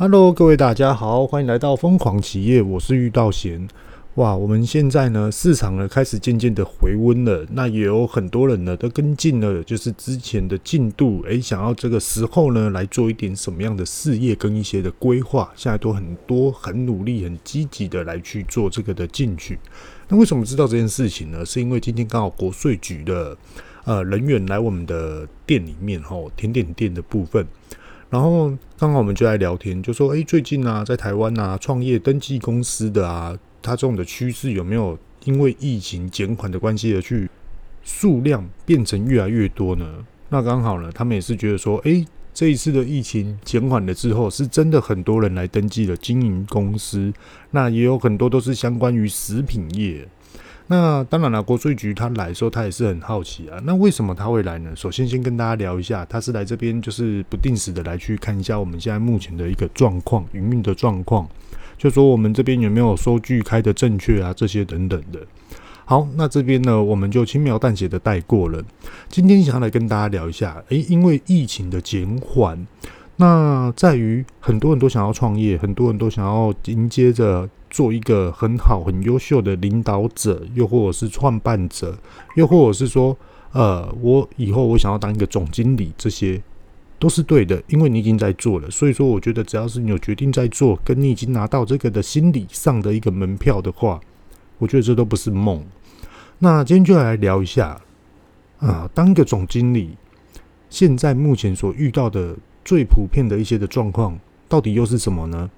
Hello，各位大家好，欢迎来到疯狂企业，我是玉道贤。哇，我们现在呢，市场呢开始渐渐的回温了，那也有很多人呢都跟进了，就是之前的进度，诶，想要这个时候呢来做一点什么样的事业跟一些的规划，现在都很多很努力、很积极的来去做这个的进取。那为什么知道这件事情呢？是因为今天刚好国税局的呃人员来我们的店里面吼，甜点店的部分，然后刚好我们就来聊天，就说，诶，最近啊，在台湾啊，创业登记公司的啊。它这种的趋势有没有因为疫情减缓的关系而去数量变成越来越多呢？那刚好呢，他们也是觉得说，诶，这一次的疫情减缓了之后，是真的很多人来登记了经营公司，那也有很多都是相关于食品业。那当然了，国税局他来的时候，他也是很好奇啊。那为什么他会来呢？首先先跟大家聊一下，他是来这边就是不定时的来去看一下我们现在目前的一个状况，营运的状况。就说我们这边有没有收据开得正确啊？这些等等的。好，那这边呢，我们就轻描淡写的带过了。今天想要来跟大家聊一下，诶，因为疫情的减缓，那在于很多人都想要创业，很多人都想要迎接着做一个很好、很优秀的领导者，又或者是创办者，又或者是说，呃，我以后我想要当一个总经理，这些。都是对的，因为你已经在做了，所以说我觉得只要是你有决定在做，跟你已经拿到这个的心理上的一个门票的话，我觉得这都不是梦。那今天就来聊一下啊，当一个总经理，现在目前所遇到的最普遍的一些的状况，到底又是什么呢？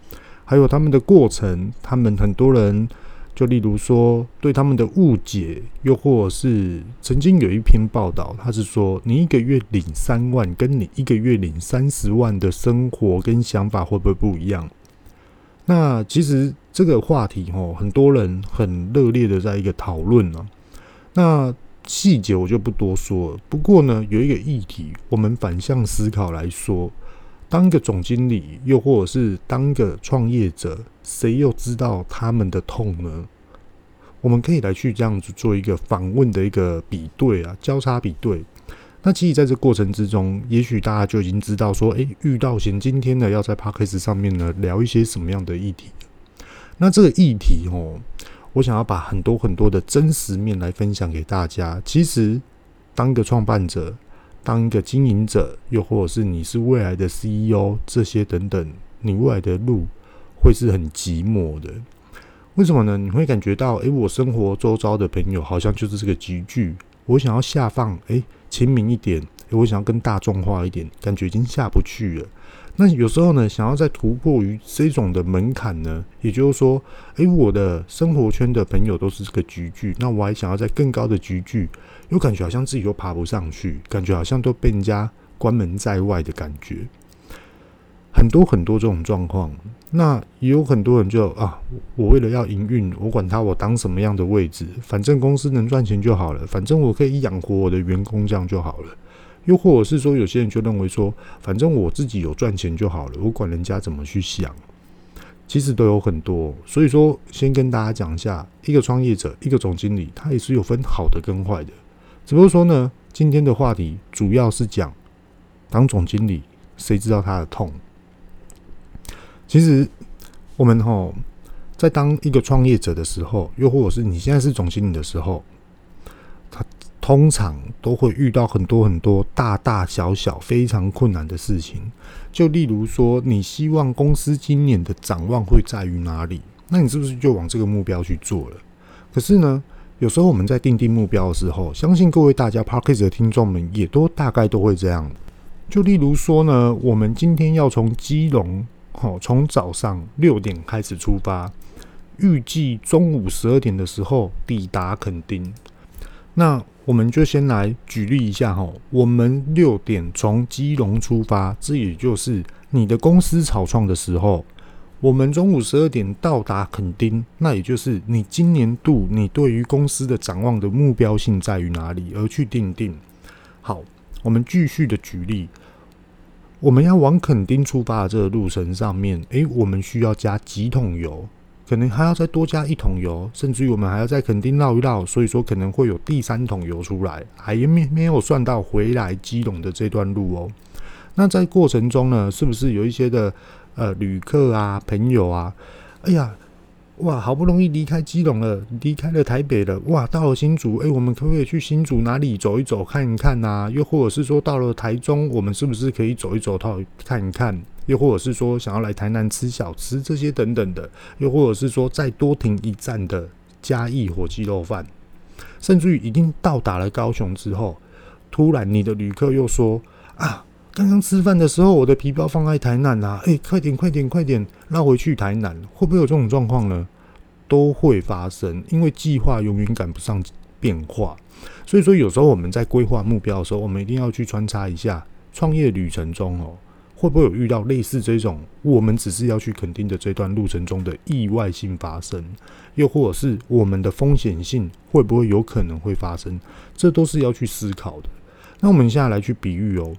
还有他们的过程，他们很多人。就例如说，对他们的误解，又或者是曾经有一篇报道，他是说，你一个月领三万，跟你一个月领三十万的生活跟想法会不会不一样？那其实这个话题哦，很多人很热烈的在一个讨论呢。那细节我就不多说了。不过呢，有一个议题，我们反向思考来说。当一个总经理，又或者是当一个创业者，谁又知道他们的痛呢？我们可以来去这样子做一个访问的一个比对啊，交叉比对。那其实在这过程之中，也许大家就已经知道说，诶，遇到贤今天呢要在 Podcast 上面呢聊一些什么样的议题。那这个议题哦，我想要把很多很多的真实面来分享给大家。其实，当一个创办者。当一个经营者，又或者是你是未来的 CEO，这些等等，你未来的路会是很寂寞的。为什么呢？你会感觉到，诶，我生活周遭的朋友好像就是这个集聚，我想要下放，诶，亲民一点，诶，我想要跟大众化一点，感觉已经下不去了。那有时候呢，想要再突破于这种的门槛呢，也就是说，诶，我的生活圈的朋友都是这个集聚，那我还想要在更高的集聚。有感觉好像自己又爬不上去，感觉好像都被人家关门在外的感觉，很多很多这种状况。那也有很多人就啊，我为了要营运，我管他我当什么样的位置，反正公司能赚钱就好了，反正我可以养活我的员工这样就好了。又或者是说，有些人就认为说，反正我自己有赚钱就好了，我管人家怎么去想。其实都有很多，所以说先跟大家讲一下，一个创业者，一个总经理，他也是有分好的跟坏的。只不过说呢，今天的话题主要是讲当总经理，谁知道他的痛？其实我们吼在当一个创业者的时候，又或者是你现在是总经理的时候，他通常都会遇到很多很多大大小小非常困难的事情。就例如说，你希望公司今年的展望会在于哪里？那你是不是就往这个目标去做了？可是呢，有时候我们在定定目标的时候，相信各位大家 Podcast 的听众们也都大概都会这样。就例如说呢，我们今天要从基隆，好，从早上六点开始出发，预计中午十二点的时候抵达垦丁。那我们就先来举例一下哈，我们六点从基隆出发，这也就是你的公司草创的时候。我们中午十二点到达垦丁，那也就是你今年度你对于公司的展望的目标性在于哪里，而去订定。好，我们继续的举例，我们要往垦丁出发的这个路程上面，诶，我们需要加几桶油？可能还要再多加一桶油，甚至于我们还要在垦丁绕一绕，所以说可能会有第三桶油出来，还没没有算到回来基隆的这段路哦。那在过程中呢，是不是有一些的呃旅客啊、朋友啊，哎呀，哇，好不容易离开基隆了，离开了台北了，哇，到了新竹，哎，我们可不可以去新竹哪里走一走、看一看呐、啊？又或者是说到了台中，我们是不是可以走一走、套看一看？又或者是说想要来台南吃小吃这些等等的？又或者是说再多停一站的嘉义火鸡肉饭？甚至于已经到达了高雄之后，突然你的旅客又说：“啊，刚刚吃饭的时候，我的皮包放在台南啊，哎，快点，快点，快点绕回去台南。”会不会有这种状况呢？都会发生，因为计划永远赶不上变化。所以说，有时候我们在规划目标的时候，我们一定要去穿插一下创业旅程中哦。会不会有遇到类似这种我们只是要去肯定的这段路程中的意外性发生？又或者是我们的风险性会不会有可能会发生？这都是要去思考的。那我们现在来去比喻哦，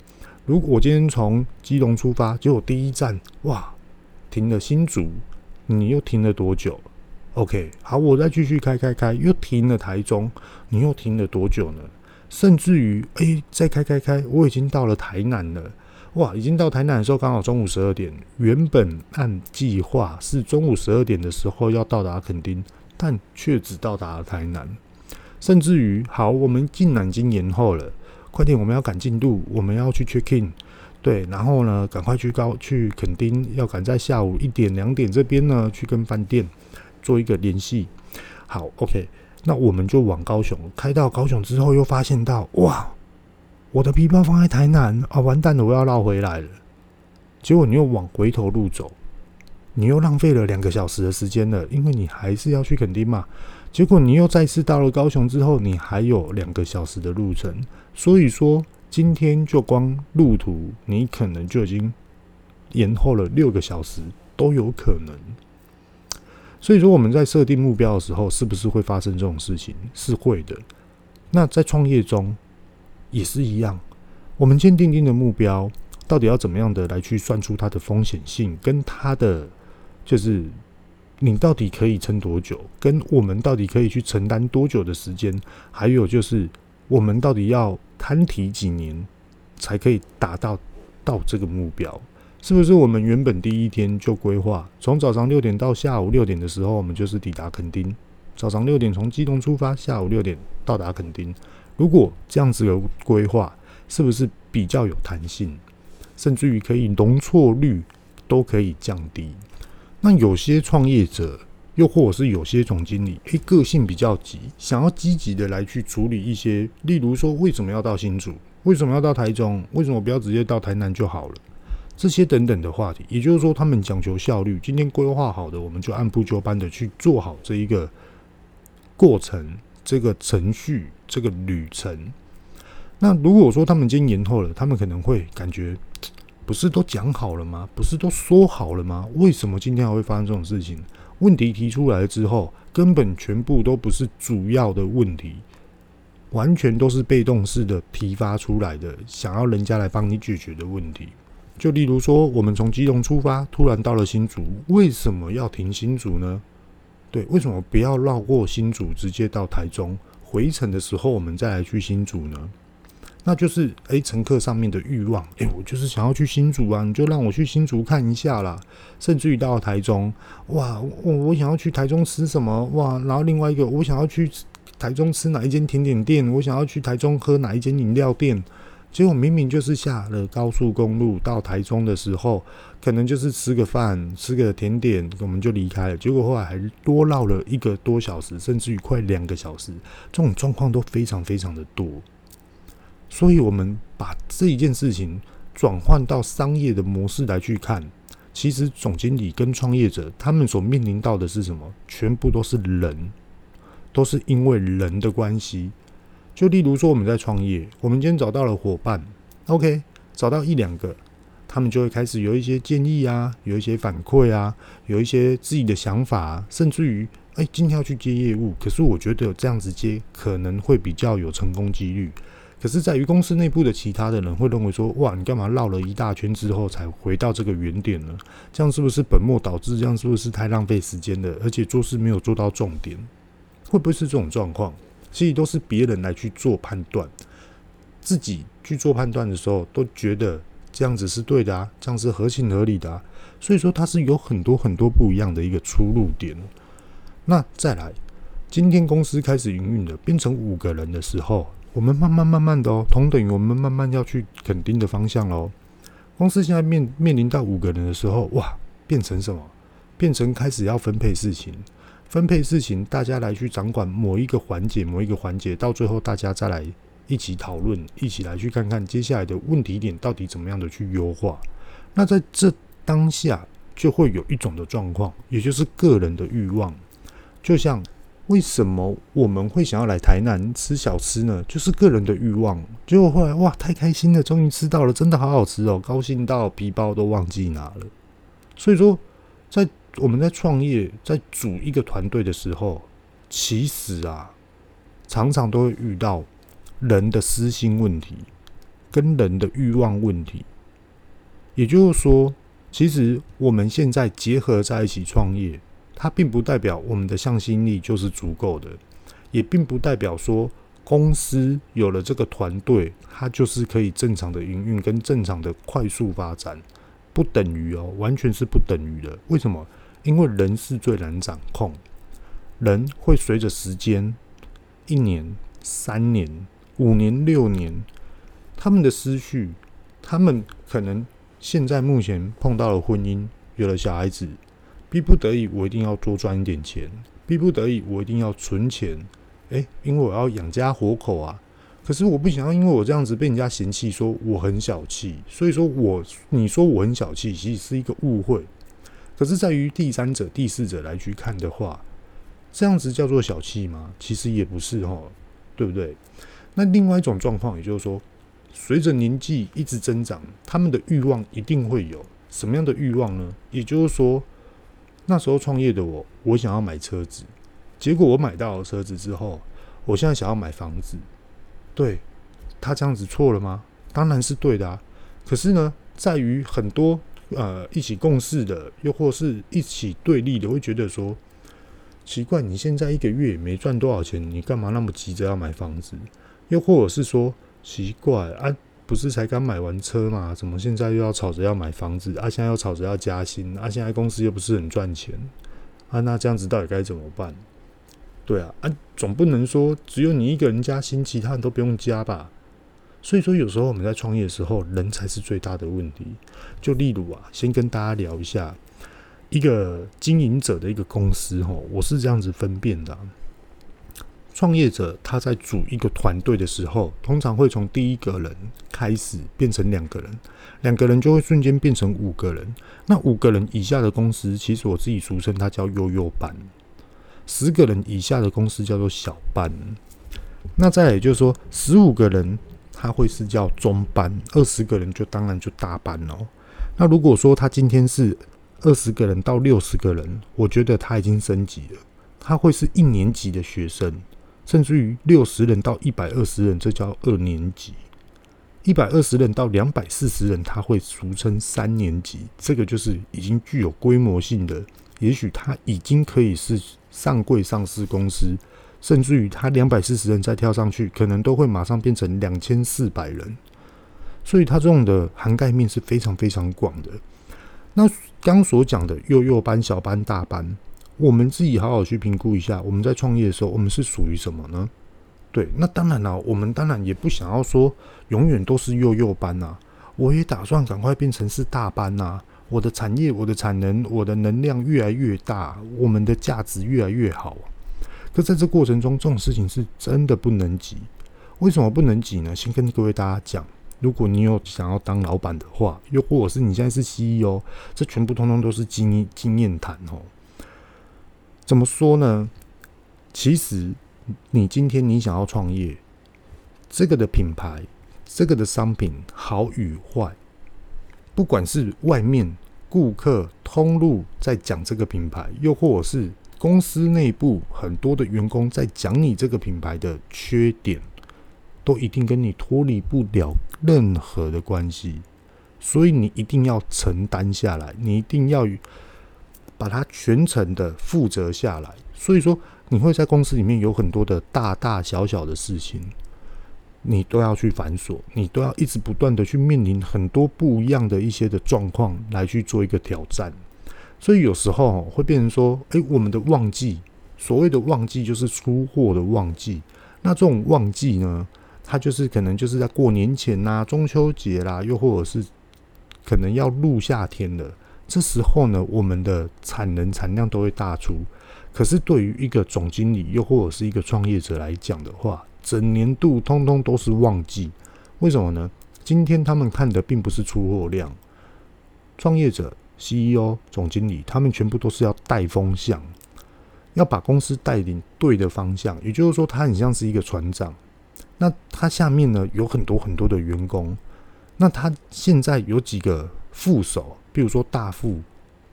如果我今天从基隆出发，结果第一站哇停了新竹，你又停了多久？OK，好，我再继续开开开，又停了台中，你又停了多久呢？甚至于诶，再开开开，我已经到了台南了。哇，已经到台南的时候，刚好中午十二点。原本按计划是中午十二点的时候要到达垦丁，但却只到达了台南。甚至于，好，我们竟然已经延后了。快点，我们要赶进度，我们要去 check in。对，然后呢，赶快去高去垦丁，要赶在下午一点两点这边呢，去跟饭店做一个联系。好，OK，那我们就往高雄开到高雄之后，又发现到哇。我的皮包放在台南啊，完蛋了！我要绕回来了。结果你又往回头路走，你又浪费了两个小时的时间了，因为你还是要去垦丁嘛。结果你又再次到了高雄之后，你还有两个小时的路程。所以说，今天就光路途，你可能就已经延后了六个小时都有可能。所以说，我们在设定目标的时候，是不是会发生这种事情？是会的。那在创业中，也是一样，我们先定定的目标，到底要怎么样的来去算出它的风险性，跟它的就是你到底可以撑多久，跟我们到底可以去承担多久的时间，还有就是我们到底要摊提几年才可以达到到这个目标，是不是我们原本第一天就规划，从早上六点到下午六点的时候，我们就是抵达垦丁，早上六点从基隆出发，下午六点到达垦丁。如果这样子的规划，是不是比较有弹性，甚至于可以容错率都可以降低？那有些创业者，又或者是有些总经理，诶，个性比较急，想要积极的来去处理一些，例如说，为什么要到新竹？为什么要到台中？为什么不要直接到台南就好了？这些等等的话题，也就是说，他们讲求效率。今天规划好的，我们就按部就班的去做好这一个过程。这个程序，这个旅程，那如果说他们今天延后了，他们可能会感觉，不是都讲好了吗？不是都说好了吗？为什么今天还会发生这种事情？问题提出来之后，根本全部都不是主要的问题，完全都是被动式的提发出来的，想要人家来帮你解决的问题。就例如说，我们从基隆出发，突然到了新竹，为什么要停新竹呢？对，为什么不要绕过新竹，直接到台中？回程的时候，我们再来去新竹呢？那就是，哎，乘客上面的欲望，哎，我就是想要去新竹啊，你就让我去新竹看一下啦。甚至于到台中，哇，我我想要去台中吃什么？哇，然后另外一个，我想要去台中吃哪一间甜点店？我想要去台中喝哪一间饮料店？结果明明就是下了高速公路到台中的时候，可能就是吃个饭、吃个甜点，我们就离开了。结果后来还多绕了一个多小时，甚至于快两个小时，这种状况都非常非常的多。所以，我们把这一件事情转换到商业的模式来去看，其实总经理跟创业者他们所面临到的是什么？全部都是人，都是因为人的关系。就例如说，我们在创业，我们今天找到了伙伴，OK，找到一两个，他们就会开始有一些建议啊，有一些反馈啊，有一些自己的想法啊，甚至于，哎，今天要去接业务，可是我觉得这样子接可能会比较有成功几率。可是，在于公司内部的其他的人会认为说，哇，你干嘛绕了一大圈之后才回到这个原点呢？这样是不是本末倒置？这样是不是太浪费时间了？而且做事没有做到重点，会不会是这种状况？其实都是别人来去做判断，自己去做判断的时候，都觉得这样子是对的啊，这样是合情合理的啊。所以说它是有很多很多不一样的一个出入点。那再来，今天公司开始营运了，变成五个人的时候，我们慢慢慢慢的哦，同等于我们慢慢要去肯定的方向喽。公司现在面面临到五个人的时候，哇，变成什么？变成开始要分配事情，分配事情，大家来去掌管某一个环节，某一个环节，到最后大家再来一起讨论，一起来去看看接下来的问题点到底怎么样的去优化。那在这当下，就会有一种的状况，也就是个人的欲望，就像。为什么我们会想要来台南吃小吃呢？就是个人的欲望。结果后来哇，太开心了，终于吃到了，真的好好吃哦，高兴到皮包都忘记拿了。所以说，在我们在创业、在组一个团队的时候，其实啊，常常都会遇到人的私心问题跟人的欲望问题。也就是说，其实我们现在结合在一起创业。它并不代表我们的向心力就是足够的，也并不代表说公司有了这个团队，它就是可以正常的营运跟正常的快速发展，不等于哦，完全是不等于的。为什么？因为人是最难掌控，人会随着时间，一年、三年、五年、六年，他们的思绪，他们可能现在目前碰到了婚姻，有了小孩子。逼不得已，我一定要多赚一点钱；逼不得已，我一定要存钱。诶，因为我要养家活口啊。可是我不想要，因为我这样子被人家嫌弃，说我很小气。所以说我，你说我很小气，其实是一个误会。可是，在于第三者、第四者来去看的话，这样子叫做小气吗？其实也不是哈，对不对？那另外一种状况，也就是说，随着年纪一直增长，他们的欲望一定会有什么样的欲望呢？也就是说。那时候创业的我，我想要买车子，结果我买到车子之后，我现在想要买房子。对，他这样子错了吗？当然是对的啊。可是呢，在于很多呃一起共事的，又或是一起对立的，会觉得说奇怪，你现在一个月没赚多少钱，你干嘛那么急着要买房子？又或者是说奇怪啊。不是才刚买完车嘛？怎么现在又要吵着要买房子？啊，现在又吵着要加薪？啊，现在公司又不是很赚钱？啊，那这样子到底该怎么办？对啊，啊，总不能说只有你一个人加薪，其他人都不用加吧？所以说，有时候我们在创业的时候，人才是最大的问题。就例如啊，先跟大家聊一下一个经营者的一个公司吼，我是这样子分辨的。创业者他在组一个团队的时候，通常会从第一个人开始变成两个人，两个人就会瞬间变成五个人。那五个人以下的公司，其实我自己俗称它叫悠悠班；十个人以下的公司叫做小班。那再也就是说，十五个人他会是叫中班，二十个人就当然就大班了。那如果说他今天是二十个人到六十个人，我觉得他已经升级了，他会是一年级的学生。甚至于六十人到一百二十人，这叫二年级；一百二十人到两百四十人，他会俗称三年级。这个就是已经具有规模性的，也许他已经可以是上柜上市公司，甚至于他两百四十人再跳上去，可能都会马上变成两千四百人。所以，他这种的涵盖面是非常非常广的。那刚所讲的幼幼班、小班、大班。我们自己好好去评估一下，我们在创业的时候，我们是属于什么呢？对，那当然了，我们当然也不想要说永远都是幼幼班呐，我也打算赶快变成是大班呐。我的产业、我的产能、我的能量越来越大，我们的价值越来越好。可在这过程中，这种事情是真的不能急。为什么不能急呢？先跟各位大家讲，如果你有想要当老板的话，又或者是你现在是 CEO，这全部通通都是经经验谈哦。怎么说呢？其实，你今天你想要创业，这个的品牌，这个的商品好与坏，不管是外面顾客通路在讲这个品牌，又或者是公司内部很多的员工在讲你这个品牌的缺点，都一定跟你脱离不了任何的关系。所以你一定要承担下来，你一定要。把它全程的负责下来，所以说你会在公司里面有很多的大大小小的事情。你都要去繁琐，你都要一直不断的去面临很多不一样的一些的状况来去做一个挑战。所以有时候会变成说，诶，我们的旺季，所谓的旺季就是出货的旺季。那这种旺季呢，它就是可能就是在过年前呐、中秋节啦，又或者是可能要入夏天了。这时候呢，我们的产能产量都会大出。可是对于一个总经理又或者是一个创业者来讲的话，整年度通通都是旺季。为什么呢？今天他们看的并不是出货量，创业者、CEO、总经理他们全部都是要带风向，要把公司带领对的方向。也就是说，他很像是一个船长。那他下面呢，有很多很多的员工，那他现在有几个副手？比如说大副，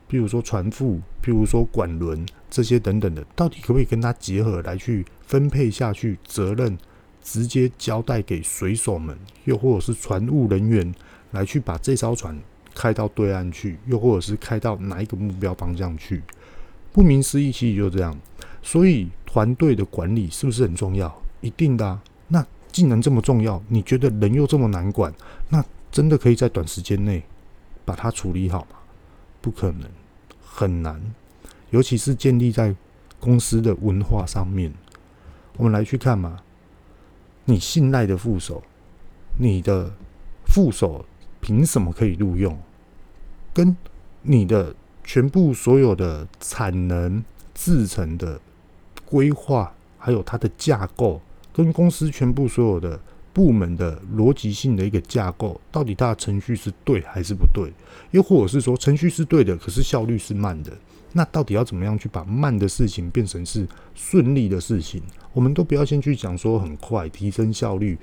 比如说船副，比如说管轮这些等等的，到底可不可以跟他结合来去分配下去责任，直接交代给水手们，又或者是船务人员来去把这艘船开到对岸去，又或者是开到哪一个目标方向去？顾名思义，其实就这样。所以团队的管理是不是很重要？一定的。那既然这么重要，你觉得人又这么难管，那真的可以在短时间内？把它处理好吗？不可能，很难，尤其是建立在公司的文化上面。我们来去看嘛，你信赖的副手，你的副手凭什么可以录用？跟你的全部所有的产能制成的规划，还有它的架构，跟公司全部所有的。部门的逻辑性的一个架构，到底它的程序是对还是不对？又或者是说程序是对的，可是效率是慢的？那到底要怎么样去把慢的事情变成是顺利的事情？我们都不要先去讲说很快提升效率，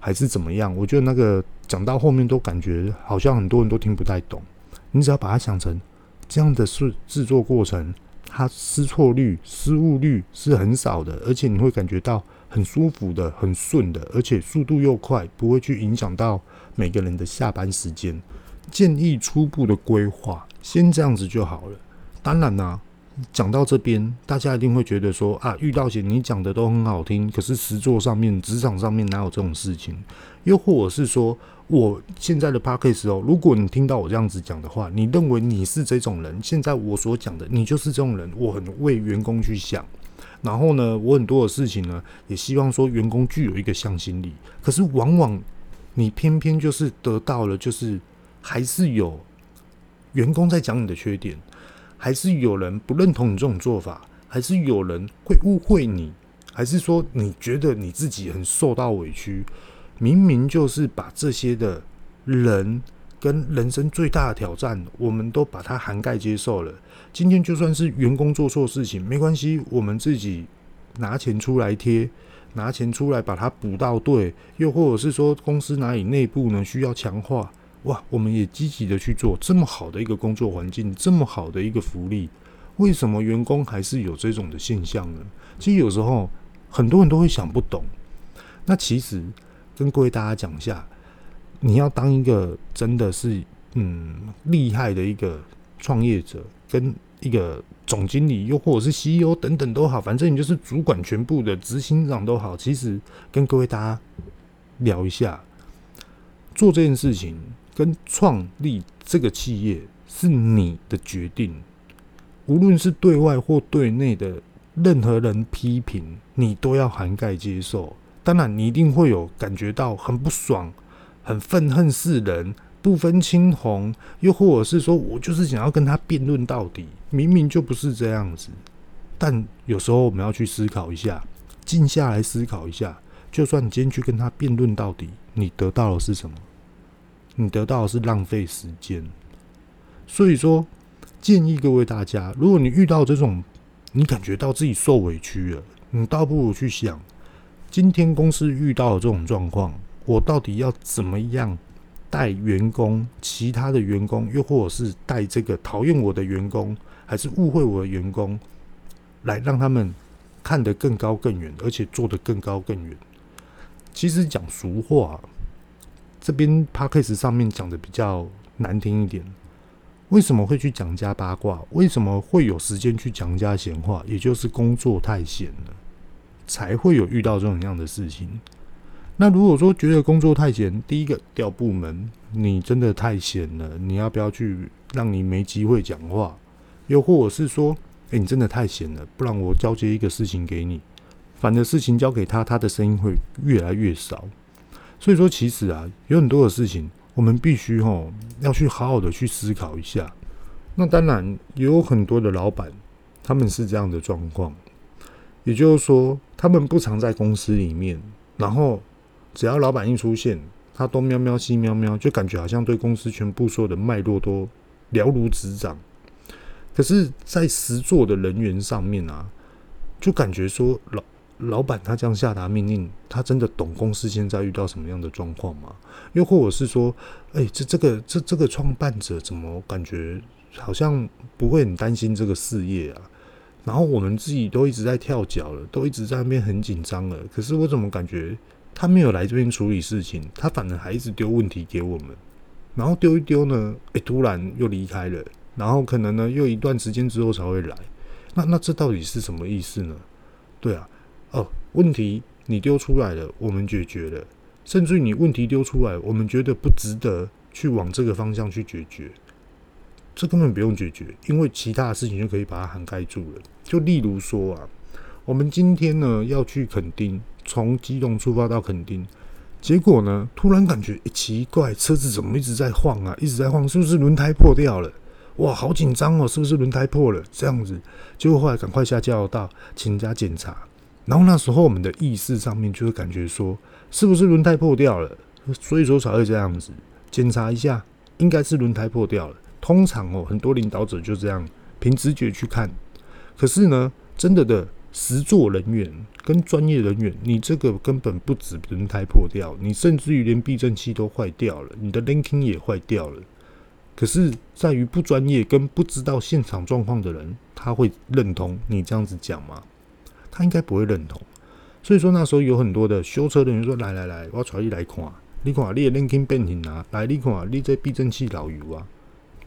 还是怎么样？我觉得那个讲到后面都感觉好像很多人都听不太懂。你只要把它想成这样的是制作过程，它失错率、失误率是很少的，而且你会感觉到。很舒服的，很顺的，而且速度又快，不会去影响到每个人的下班时间。建议初步的规划，先这样子就好了。当然啦、讲到这边，大家一定会觉得说啊，遇到些你讲的都很好听，可是实作上面、职场上面哪有这种事情？又或者是说，我现在的 Podcast 哦，如果你听到我这样子讲的话，你认为你是这种人，现在我所讲的，你就是这种人，我很为员工去想。然后呢，我很多的事情呢，也希望说员工具有一个向心力。可是往往你偏偏就是得到了，就是还是有员工在讲你的缺点，还是有人不认同你这种做法，还是有人会误会你，还是说你觉得你自己很受到委屈，明明就是把这些的人。跟人生最大的挑战，我们都把它涵盖接受了。今天就算是员工做错事情，没关系，我们自己拿钱出来贴，拿钱出来把它补到对。又或者是说，公司哪里内部呢需要强化，哇，我们也积极的去做。这么好的一个工作环境，这么好的一个福利，为什么员工还是有这种的现象呢？其实有时候很多人都会想不懂。那其实跟各位大家讲一下。你要当一个真的是嗯厉害的一个创业者，跟一个总经理，又或者是 CEO 等等都好，反正你就是主管全部的执行长都好。其实跟各位大家聊一下，做这件事情跟创立这个企业是你的决定，无论是对外或对内的任何人批评，你都要涵盖接受。当然，你一定会有感觉到很不爽。很愤恨世人，不分青红，又或者是说我就是想要跟他辩论到底，明明就不是这样子。但有时候我们要去思考一下，静下来思考一下，就算你今天去跟他辩论到底，你得到的是什么？你得到的是浪费时间。所以说，建议各位大家，如果你遇到这种，你感觉到自己受委屈了，你倒不如去想，今天公司遇到的这种状况。我到底要怎么样带员工？其他的员工，又或者是带这个讨厌我的员工，还是误会我的员工，来让他们看得更高更远，而且做得更高更远。其实讲俗话，这边 Podcast 上面讲的比较难听一点。为什么会去讲家八卦？为什么会有时间去讲家闲话？也就是工作太闲了，才会有遇到这种样的事情。那如果说觉得工作太闲，第一个调部门，你真的太闲了，你要不要去让你没机会讲话？又或者是说，诶，你真的太闲了，不然我交接一个事情给你，反的事情交给他，他的声音会越来越少。所以说，其实啊，有很多的事情，我们必须吼要去好好的去思考一下。那当然也有很多的老板，他们是这样的状况，也就是说，他们不常在公司里面，然后只要老板一出现，他东喵喵西喵喵，就感觉好像对公司全部所有的脉络都了如指掌。可是，在实作的人员上面啊，就感觉说老老板他这样下达命令，他真的懂公司现在遇到什么样的状况吗？又或者是说，哎，这这个这这个创办者怎么感觉？好像不会很担心这个事业啊，然后我们自己都一直在跳脚了，都一直在那边很紧张了。可是我怎么感觉他没有来这边处理事情，他反而还一直丢问题给我们，然后丢一丢呢，诶，突然又离开了，然后可能呢又一段时间之后才会来。那那这到底是什么意思呢？对啊，哦，问题你丢出来了，我们解决了，甚至于你问题丢出来，我们觉得不值得去往这个方向去解决。这根本不用解决，因为其他的事情就可以把它涵盖住了。就例如说啊，我们今天呢要去垦丁，从基隆出发到垦丁，结果呢突然感觉、欸、奇怪，车子怎么一直在晃啊，一直在晃，是不是轮胎破掉了？哇，好紧张哦，是不是轮胎破了？这样子，结果后来赶快下交流道，请人家检查。然后那时候我们的意识上面就会感觉说，是不是轮胎破掉了？所以说才会这样子检查一下，应该是轮胎破掉了。通常哦，很多领导者就这样凭直觉去看，可是呢，真的的实作人员跟专业人员，你这个根本不止轮胎破掉，你甚至于连避震器都坏掉了，你的 linking 也坏掉了。可是，在于不专业跟不知道现场状况的人，他会认同你这样子讲吗？他应该不会认同。所以说那时候有很多的修车的人说：“来来来，我带你来看，你看你的 linking 变形啊，来你看你这避震器老油啊。”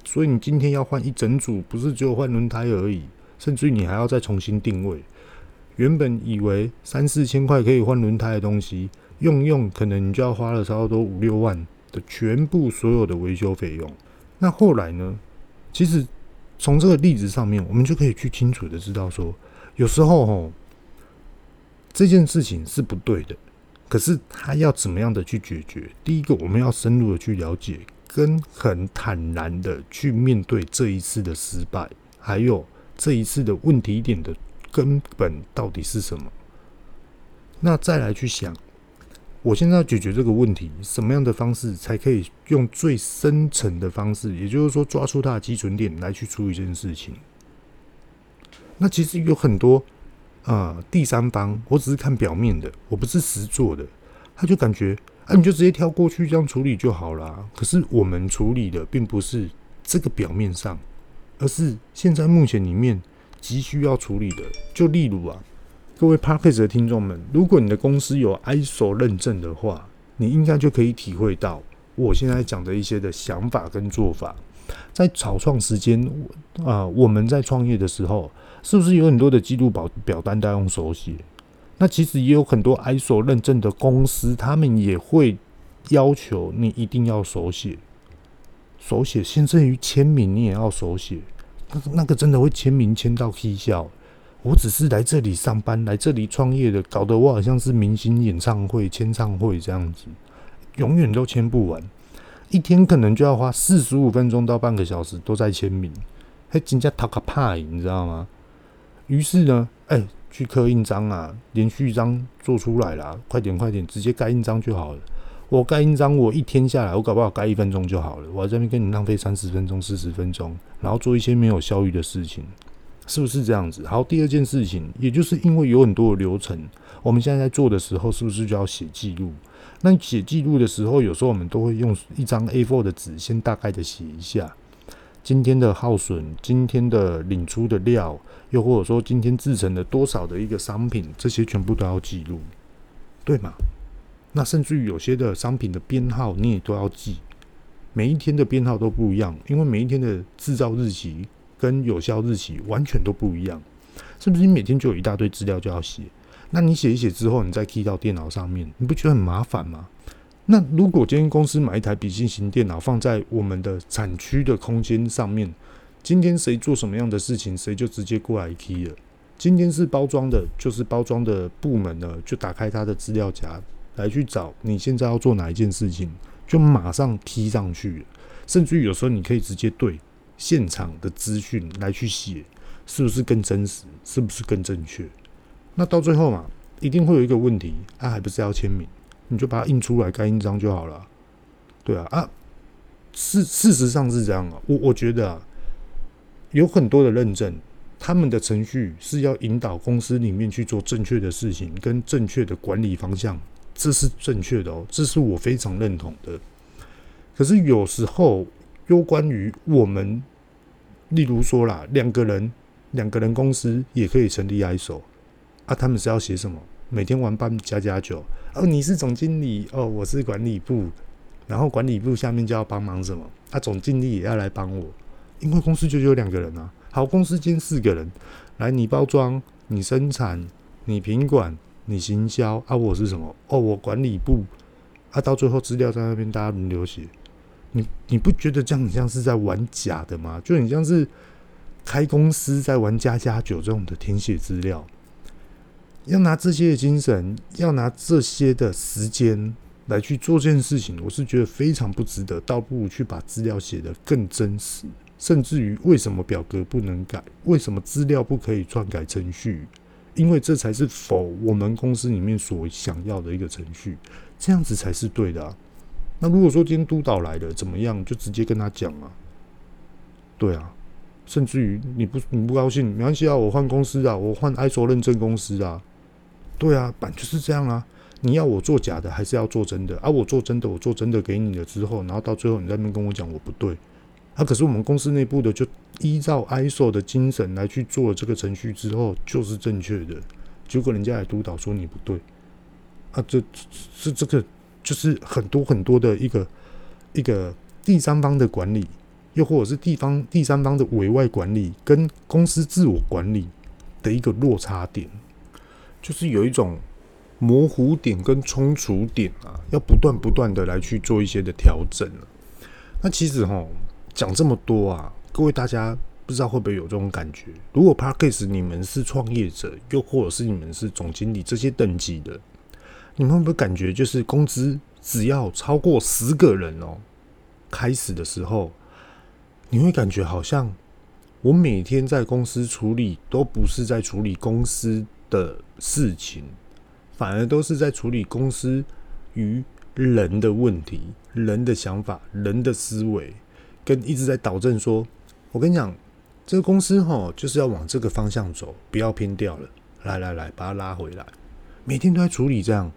所以你今天要换一整组，不是只有换轮胎而已，甚至于你还要再重新定位。原本以为三四千块可以换轮胎的东西，用用可能你就要花了差不多五六万的全部所有的维修费用。那后来呢？其实从这个例子上面，我们就可以去清楚的知道说，有时候吼这件事情是不对的，可是他要怎么样的去解决？第一个，我们要深入的去了解。跟很坦然的去面对这一次的失败，还有这一次的问题点的根本到底是什么？那再来去想，我现在要解决这个问题，什么样的方式才可以用最深层的方式，也就是说抓出它的基准点来去处理这件事情？那其实有很多啊、第三方，我只是看表面的，我不是实做的，他就感觉。啊、你就直接跳过去这样处理就好了。可是我们处理的并不是这个表面上，而是现在目前里面急需要处理的。就例如啊，各位 Podcast 的听众们，如果你的公司有 ISO 认证的话，你应该就可以体会到我现在讲的一些的想法跟做法。在草创时间啊、我们在创业的时候，是不是有很多的记录表表单都要用手写？那其实也有很多 ISO 认证的公司，他们也会要求你一定要手写，手写，甚至于签名你也要手写。那个真的会签名签到气笑。我只是来这里上班，来这里创业的，搞得我好像是明星演唱会、签唱会这样子，永远都签不完，一天可能就要花四十五分钟到半个小时都在签名，还真叫讨个怕，你知道吗？于是呢，哎、去刻印章啊，连续章做出来了，快点快点，直接盖印章就好了。我盖印章，我一天下来，我搞不好盖一分钟就好了。我在这边跟你浪费三十分钟、四十分钟，然后做一些没有效率的事情，是不是这样子？好，第二件事情，也就是因为有很多的流程，我们现在在做的时候，是不是就要写记录？那写记录的时候，有时候我们都会用一张 A4 的纸，先大概的写一下。今天的耗损，今天的领出的料，又或者说今天制成了多少的一个商品，这些全部都要记录，对吗？那甚至于有些的商品的编号你也都要记，每一天的编号都不一样，因为每一天的制造日期跟有效日期完全都不一样，是不是？你每天就有一大堆资料就要写？那你写一写之后，你再 key 到电脑上面，你不觉得很麻烦吗？那如果今天公司买一台笔记型电脑放在我们的产区的空间上面，今天谁做什么样的事情，谁就直接过来 key 了。今天是包装的，就是包装的部门呢，就打开它的资料夹来去找你现在要做哪一件事情，就马上 key 上去。甚至于有时候你可以直接对现场的资讯来去写，是不是更真实？是不是更正确？那到最后嘛，一定会有一个问题，啊，还不是要签名？你就把它印出来，盖印章就好了。对啊，啊，事事实上是这样啊。我我觉得啊，有很多的认证，他们的程序是要引导公司里面去做正确的事情，跟正确的管理方向，这是正确的哦，这是我非常认同的。可是有时候，又关于我们，例如说啦，两个人，两个人公司也可以成立 ISO 啊，他们是要写什么？每天晚班加加酒。哦，你是总经理哦，我是管理部，然后管理部下面就要帮忙什么？啊，总经理也要来帮我，因为公司就只有两个人啊。好，公司兼四个人，来，你包装，你生产，你品管，你行销啊，我是什么？哦，我管理部啊，到最后资料在那边大家轮流写，你你不觉得这样很像是在玩假的吗？就很像是开公司在玩加加酒这种的填写资料。要拿这些的精神，要拿这些的时间来去做这件事情，我是觉得非常不值得。倒不如去把资料写得更真实，甚至于为什么表格不能改，为什么资料不可以篡改程序？因为这才是否我们公司里面所想要的一个程序，这样子才是对的啊。那如果说今天督导来了怎么样，就直接跟他讲啊。对啊，甚至于你不你不高兴，没关系啊，我换公司啊，我换 ISO 认证公司啊。对啊，板就是这样啊！你要我做假的，还是要做真的？啊，我做真的，我做真的给你了之后，然后到最后你在那边跟我讲我不对，啊，可是我们公司内部的就依照 ISO 的精神来去做这个程序之后，就是正确的。结果人家来督导说你不对，啊，这是这个就是很多很多的一个一个第三方的管理，又或者是地方第三方的委外管理跟公司自我管理的一个落差点。就是有一种模糊点跟冲突点啊，要不断不断的来去做一些的调整。那其实哈，讲这么多啊，各位大家不知道会不会有这种感觉？如果 Podcast 你们是创业者，又或者是你们是总经理这些等级的，你们会不会感觉就是工资只要超过十个人哦，开始的时候，你会感觉好像我每天在公司处理都不是在处理公司的事情，反而都是在处理公司与人的问题、人的想法、人的思维，跟一直在导正说：“我跟你讲，这个公司哈就是要往这个方向走，不要偏掉了。来来来，把它拉回来。”每天都在处理这样。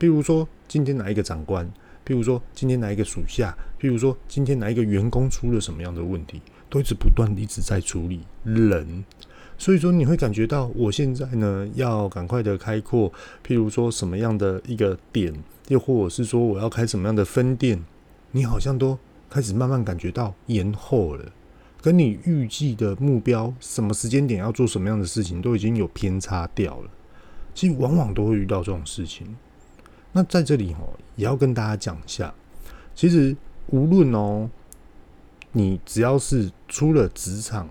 譬如说，今天哪一个长官，譬如说今天哪一个属下，譬如说今天哪一个员工出了什么样的问题，都一直不断一直在处理人。所以说你会感觉到，我现在呢要赶快的开阔，譬如说什么样的一个点，又或者是说我要开什么样的分店，你好像都开始慢慢感觉到延后了，跟你预计的目标，什么时间点要做什么样的事情，都已经有偏差掉了。其实往往都会遇到这种事情。那在这里哦，也要跟大家讲一下，其实无论哦，你只要是出了职场。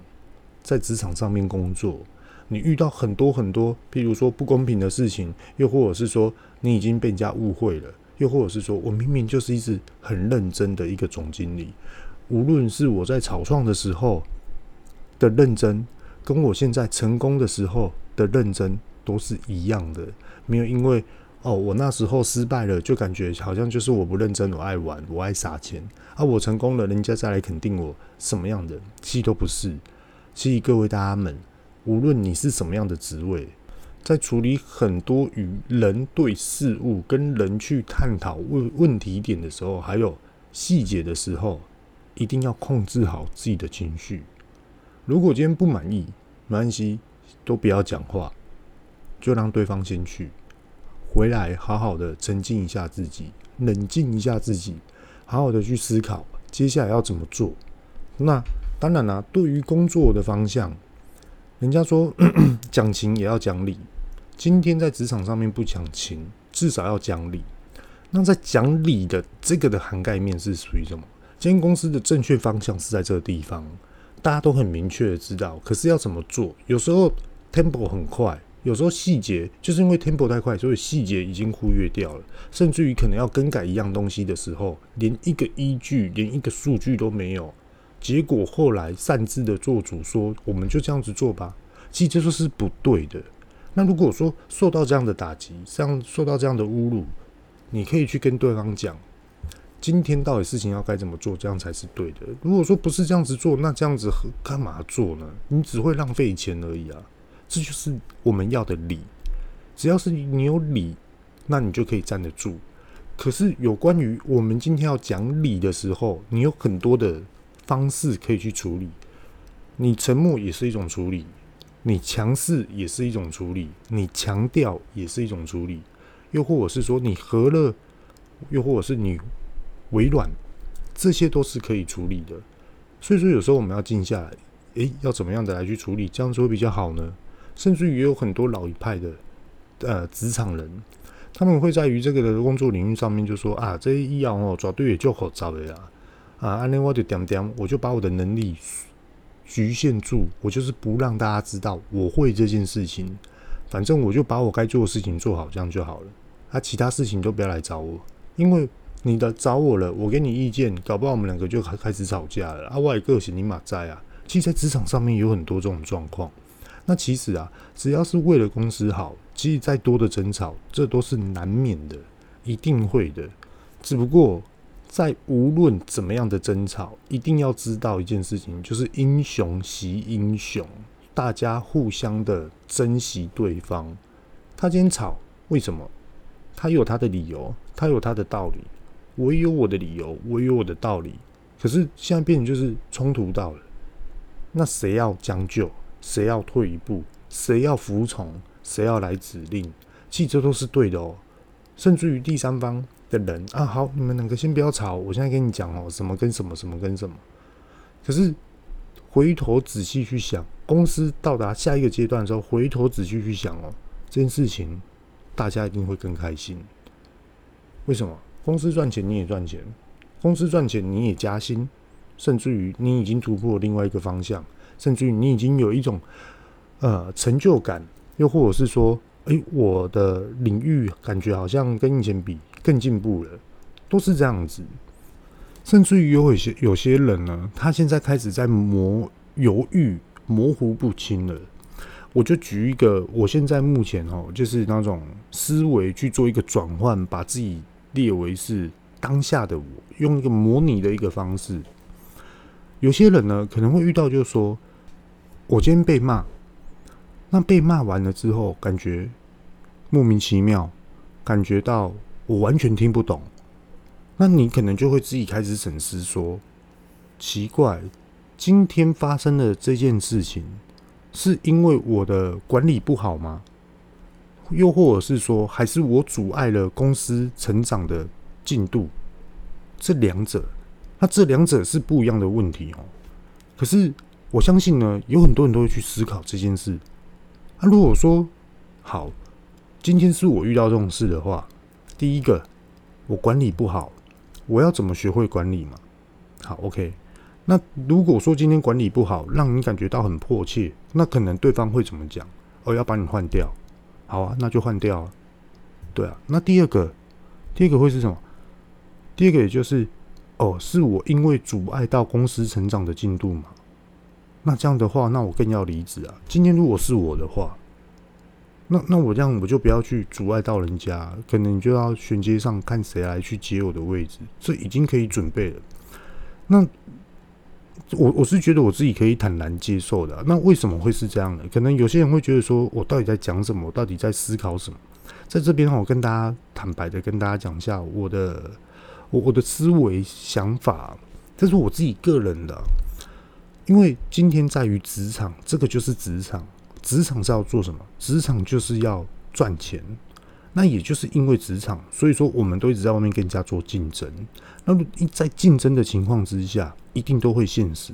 在职场上面工作，你遇到很多很多，譬如说不公平的事情，又或者是说你已经被人家误会了，又或者是说我明明就是一直很认真的一个总经理，无论是我在草创的时候的认真，跟我现在成功的时候的认真都是一样的，没有因为哦我那时候失败了，就感觉好像就是我不认真，我爱玩，我爱撒钱，啊我成功了，人家再来肯定我什么样的，其实都不是。其实各位大家们，无论你是什么样的职位，在处理很多与人对事物跟人去探讨问问题点的时候，还有细节的时候，一定要控制好自己的情绪。如果今天不满意，没关系，都不要讲话，就让对方先去，回来好好的沉静一下自己，冷静一下自己，好好的去思考接下来要怎么做。那。当然啦、啊，对于工作的方向，人家说 讲情也要讲理，今天在职场上面不讲情，至少要讲理。那在讲理的这个的涵盖面是属于什么？今天公司的正确方向是在这个地方，大家都很明确的知道。可是要怎么做？有时候 tempo 很快，有时候细节就是因为 tempo 太快，所以细节已经忽略掉了。甚至于可能要更改一样东西的时候，连一个依据、连一个数据都没有。结果后来擅自的做主说，我们就这样子做吧。其实这就是不对的。那如果说受到这样的打击，这样受到这样的侮辱，你可以去跟对方讲，今天到底事情要该怎么做，这样才是对的。如果说不是这样子做，那这样子干嘛做呢？你只会浪费钱而已啊！这就是我们要的理。只要是你有理，那你就可以站得住。可是有关于我们今天要讲理的时候，你有很多的方式可以去处理。你沉默也是一种处理，你强势也是一种处理，你强调也是一种处理。又或者是说你和乐，又或者是你委软，这些都是可以处理的。所以说有时候我们要静下来，诶，要怎么样的来去处理，这样子会比较好呢？甚至于有很多老一派的呃职场人，他们会在于这个的工作领域上面就说啊，这些医药哦，找对也就好找的呀啊，安尼我就点点，我就把我的能力局限住，我就是不让大家知道我会这件事情，反正我就把我该做的事情做好，这样就好了。啊、其他事情都不要来找我，因为你的找我了，我给你意见，搞不好我们两个就开开始吵架了。啊，我个性你马在啊，其实，在职场上面有很多这种状况。那其实啊，只要是为了公司好，其实再多的争吵，这都是难免的，一定会的。只不过，在无论怎么样的争吵，一定要知道一件事情，就是英雄惜英雄，大家互相的珍惜对方。他今天吵，为什么？他有他的理由，他有他的道理，我也有我的理由，我也有我的道理。可是现在变成就是冲突到了，那谁要将就，谁要退一步，谁要服从，谁要来指令，其实这都是对的哦。甚至于第三方的人啊，好，你们两个先不要吵，我现在跟你讲哦，什么跟什么，什么跟什么。可是回头仔细去想，公司到达下一个阶段的时候，回头仔细去想哦，这件事情。大家一定会更开心。为什么？公司赚钱你也赚钱，公司赚钱你也加薪，甚至于你已经突破另外一个方向，甚至于你已经有一种呃成就感，又或者是说，诶，我的领域感觉好像跟以前比更进步了，都是这样子。甚至于有一些有些人呢，他现在开始在模犹豫、模糊不清了。我就举一个，我现在目前哦，就是那种思维去做一个转换，把自己列为是当下的我，用一个模拟的一个方式。有些人呢，可能会遇到，就是说，我今天被骂，那被骂完了之后，感觉莫名其妙，感觉到我完全听不懂，那你可能就会自己开始审视说，奇怪，今天发生的这件事情。是因为我的管理不好吗？又或者是说，还是我阻碍了公司成长的进度？这两者，那这两者是不一样的问题哦。可是我相信呢，有很多人都会去思考这件事。那如果说好，今天是我遇到这种事的话，第一个，我管理不好，我要怎么学会管理嘛？好，OK。那如果说今天管理不好，让你感觉到很迫切，那可能对方会怎么讲？哦，要把你换掉，好啊，那就换掉。对啊，那第二个，第二个会是什么？第二个也就是，哦，是我因为阻碍到公司成长的进度嘛？那这样的话，那我更要离职啊。今天如果是我的话，那那我这样我就不要去阻碍到人家，可能你就要衔接上看谁来去接我的位置，这已经可以准备了。那。我我是觉得我自己可以坦然接受的。那为什么会是这样呢？可能有些人会觉得说，我到底在讲什么？我到底在思考什么？在这边，我跟大家坦白的跟大家讲一下我的我我的思维想法，这是我自己个人的。因为今天在于职场，这个就是职场，职场是要做什么？职场就是要赚钱。那也就是因为职场，所以说我们都一直在外面跟人家做竞争。那在竞争的情况之下，一定都会现实，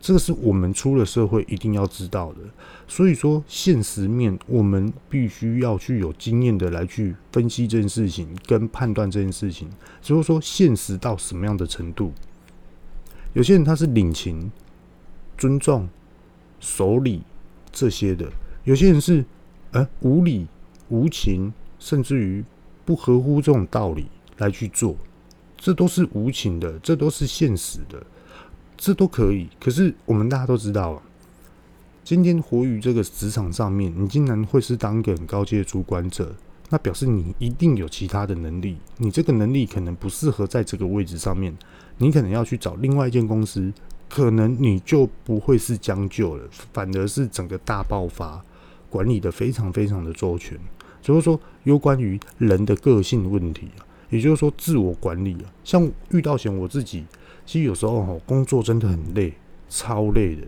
这个是我们出了社会一定要知道的。所以说，现实面我们必须要去有经验的来去分析这件事情，跟判断这件事情。所以说，现实到什么样的程度？有些人他是领情、尊重、守礼这些的；有些人是呃无理、无情，甚至于不合乎这种道理来去做。这都是无情的，这都是现实的，这都可以。可是我们大家都知道啊，今天活于这个职场上面，你竟然会是当个很高阶的主管者，那表示你一定有其他的能力。你这个能力可能不适合在这个位置上面，你可能要去找另外一间公司，可能你就不会是将就了，反而是整个大爆发，管理的非常非常的周全。所以说，有关于人的个性问题啊。也就是说，自我管理啊，像遇到嫌我自己，其实有时候哈，工作真的很累，超累的，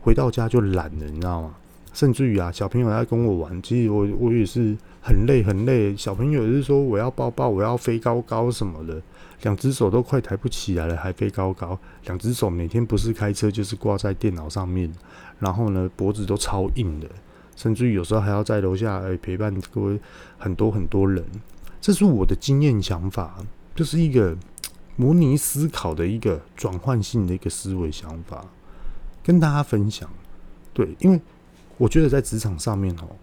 回到家就懒了，你知道吗？甚至于啊，小朋友在跟我玩，其实我我也是很累很累。小朋友也是说我要抱抱，我要飞高高什么的，两只手都快抬不起来了，还飞高高，两只手每天不是开车就是挂在电脑上面，然后呢，脖子都超硬的，甚至于有时候还要在楼下哎陪伴各位很多很多人。这是我的经验想法，就是一个模拟思考的一个转换性的一个思维想法，跟大家分享。对，因为我觉得在职场上面哦，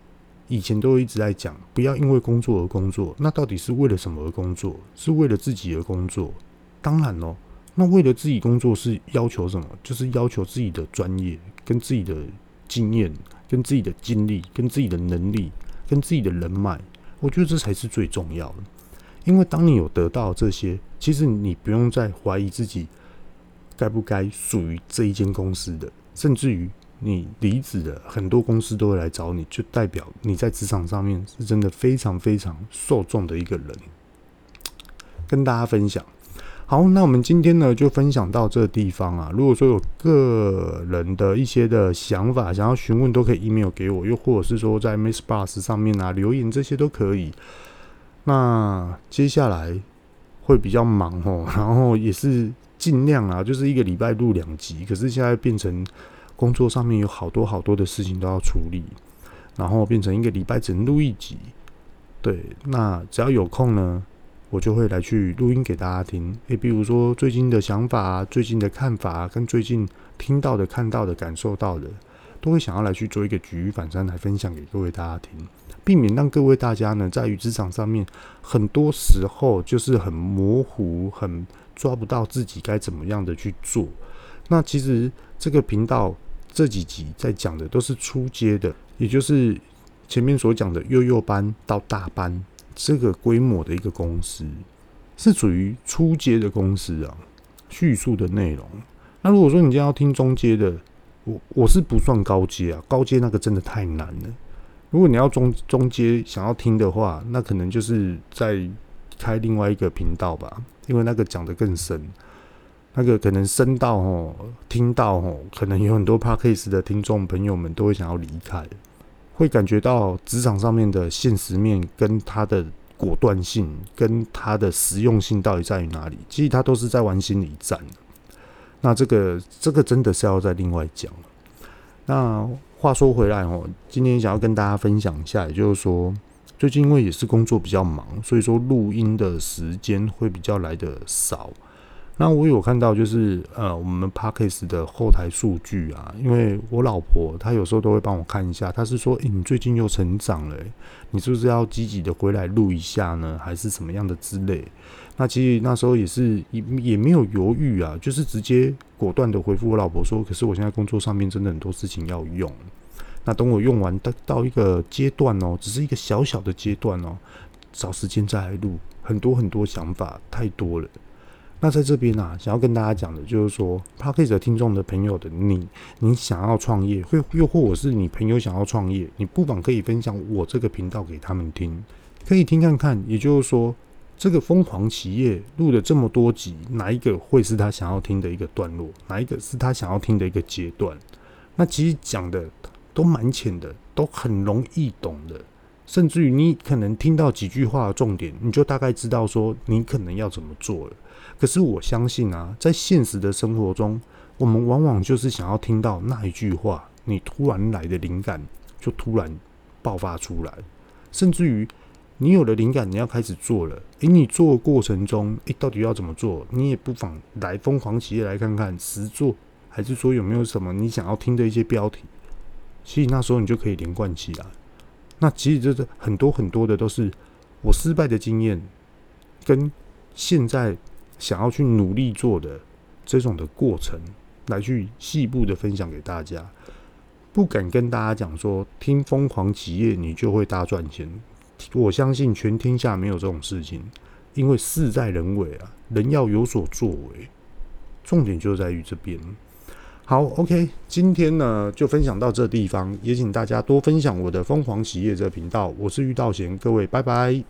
以前都一直在讲，不要因为工作而工作。那到底是为了什么而工作？是为了自己而工作？当然喽，那为了自己工作是要求什么？就是要求自己的专业、跟自己的经验、跟自己的经历、跟自己的能力、跟自己的人脉。我觉得这才是最重要的，因为当你有得到这些，其实你不用再怀疑自己该不该属于这一间公司的，甚至于你离职了，很多公司都会来找你，就代表你在职场上面是真的非常非常受重的一个人，跟大家分享。好，那我们今天呢就分享到这个地方啊。如果说有个人的一些的想法，想要询问，都可以 email 给我，又或者是说在 MixerBox 上面啊留言，这些都可以。那接下来会比较忙哦，然后也是尽量啊，就是一个礼拜录两集。可是现在变成工作上面有好多好多的事情都要处理，然后变成一个礼拜只能录一集。对，那只要有空呢。我就会来去录音给大家听，诶，比如说最近的想法，最近的看法，跟最近听到的、看到的、感受到的，都会想要来去做一个举一反三来分享给各位大家听，避免让各位大家呢在于职场上面，很多时候就是很模糊、很抓不到自己该怎么样的去做。那其实这个频道这几集在讲的都是初阶的，也就是前面所讲的幼幼班到大班。这个规模的一个公司是属于初阶的公司啊，叙述的内容。那如果说你今天要听中阶的，我我是不算高阶啊，高阶那个真的太难了。如果你要中中阶想要听的话，那可能就是在开另外一个频道吧，因为那个讲得更深，那个可能深到哦，听到哦，可能有很多 Podcast 的听众朋友们都会想要离开。会感觉到职场上面的现实面，跟它的果断性，跟它的实用性到底在于哪里？其实它都是在玩心理战。那这个这个真的是要再另外讲。那话说回来哦，今天想要跟大家分享一下，也就是说，最近因为也是工作比较忙，所以说录音的时间会比较来的少。那我有看到，就是呃，我们 Podcast 的后台数据啊，因为我老婆她有时候都会帮我看一下，她是说，诶，你最近又成长了，你是不是要积极的回来录一下呢？还是什么样的之类？那其实那时候也是也也没有犹豫啊，就是直接果断的回复我老婆说，可是我现在工作上面真的很多事情要用，那等我用完到到一个阶段哦，只是一个小小的阶段哦，找时间再来录，很多很多想法太多了。那在这边啊，想要跟大家讲的就是说，Podcast 听众的朋友的你，你想要创业，会又或者是你朋友想要创业，你不妨可以分享我这个频道给他们听，可以听看看。也就是说，这个疯狂企业录了这么多集，哪一个会是他想要听的一个段落？哪一个是他想要听的一个阶段？那其实讲的都蛮浅的，都很容易懂的，甚至于你可能听到几句话的重点，你就大概知道说你可能要怎么做了。可是我相信啊，在现实的生活中，我们往往就是想要听到那一句话，你突然来的灵感就突然爆发出来，甚至于你有了灵感，你要开始做了。诶，你做的过程中，诶，到底要怎么做？你也不妨来疯狂企业来看看实做，还是说有没有什么你想要听的一些标题？其实那时候你就可以连贯起来。那其实就是很多很多的都是我失败的经验，跟现在想要去努力做的这种的过程，来去细部的分享给大家。不敢跟大家讲说听疯狂企业你就会大赚钱，我相信全天下没有这种事情，因为事在人为啊，人要有所作为，重点就在于这边。好，OK，今天呢就分享到这地方，也请大家多分享我的疯狂企业这个频道。我是玉道贤，各位拜拜。